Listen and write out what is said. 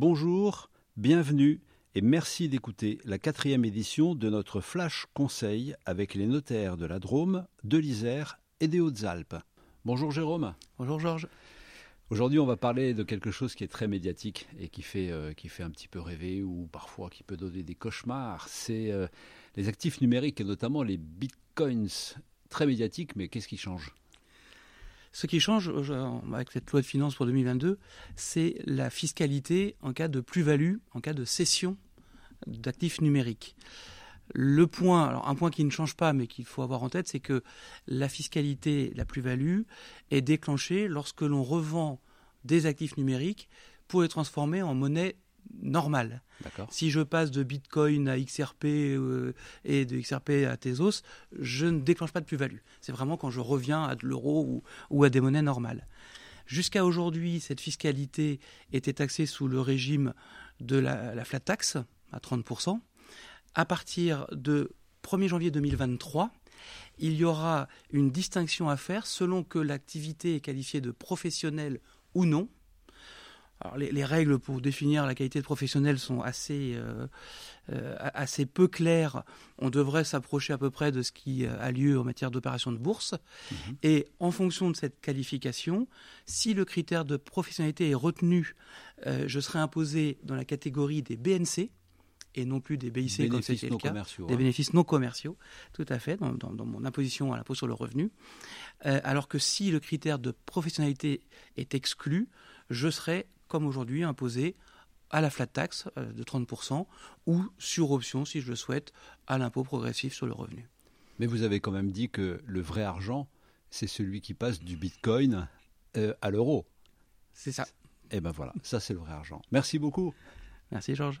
Bonjour, bienvenue et merci d'écouter la quatrième édition de notre Flash Conseil avec les notaires de la Drôme, de l'Isère et des Hautes-Alpes. Bonjour Jérôme. Bonjour Georges. Aujourd'hui, on va parler de quelque chose qui est très médiatique et qui fait, euh, qui fait un petit peu rêver ou parfois qui peut donner des cauchemars. C'est euh, les actifs numériques et notamment les bitcoins. Très médiatiques, mais qu'est-ce qui change? Ce qui change avec cette loi de finances pour 2022, c'est la fiscalité en cas de plus-value, en cas de cession d'actifs numériques. Le point, un point qui ne change pas, mais qu'il faut avoir en tête, c'est que la fiscalité, la plus-value, est déclenchée lorsque l'on revend des actifs numériques pour les transformer en monnaie normale. Si je passe de Bitcoin à XRP euh, et de XRP à Tezos, je ne déclenche pas de plus-value. C'est vraiment quand je reviens à de l'euro ou, à des monnaies normales. Jusqu'à aujourd'hui, cette fiscalité était taxée sous le régime de la, la flat tax à 30% à partir de 1er janvier 2023, il y aura une distinction à faire selon que l'activité est qualifiée de professionnelle ou non. Les, règles pour définir la qualité de professionnel sont assez, euh, euh, assez peu claires. On devrait s'approcher à peu près de ce qui a lieu en matière d'opération de bourse. Mhm. Et en fonction de cette qualification, si le critère de professionnalité est retenu, euh, je serai imposé dans la catégorie des BNC, et non plus des BIC comme c'était le cas, des hein. bénéfices non commerciaux, tout à fait, dans, mon imposition à l'impôt sur le revenu. Euh, alors que si le critère de professionnalité est exclu, je serai, comme aujourd'hui, imposé à la flat tax euh, de 30% ou sur option, si je le souhaite, à l'impôt progressif sur le revenu. Mais vous avez quand même dit que le vrai argent, c'est celui qui passe du bitcoin euh, à l'euro. C'est ça. Et eh ben voilà, ça c'est le vrai argent. Merci beaucoup. Merci Georges.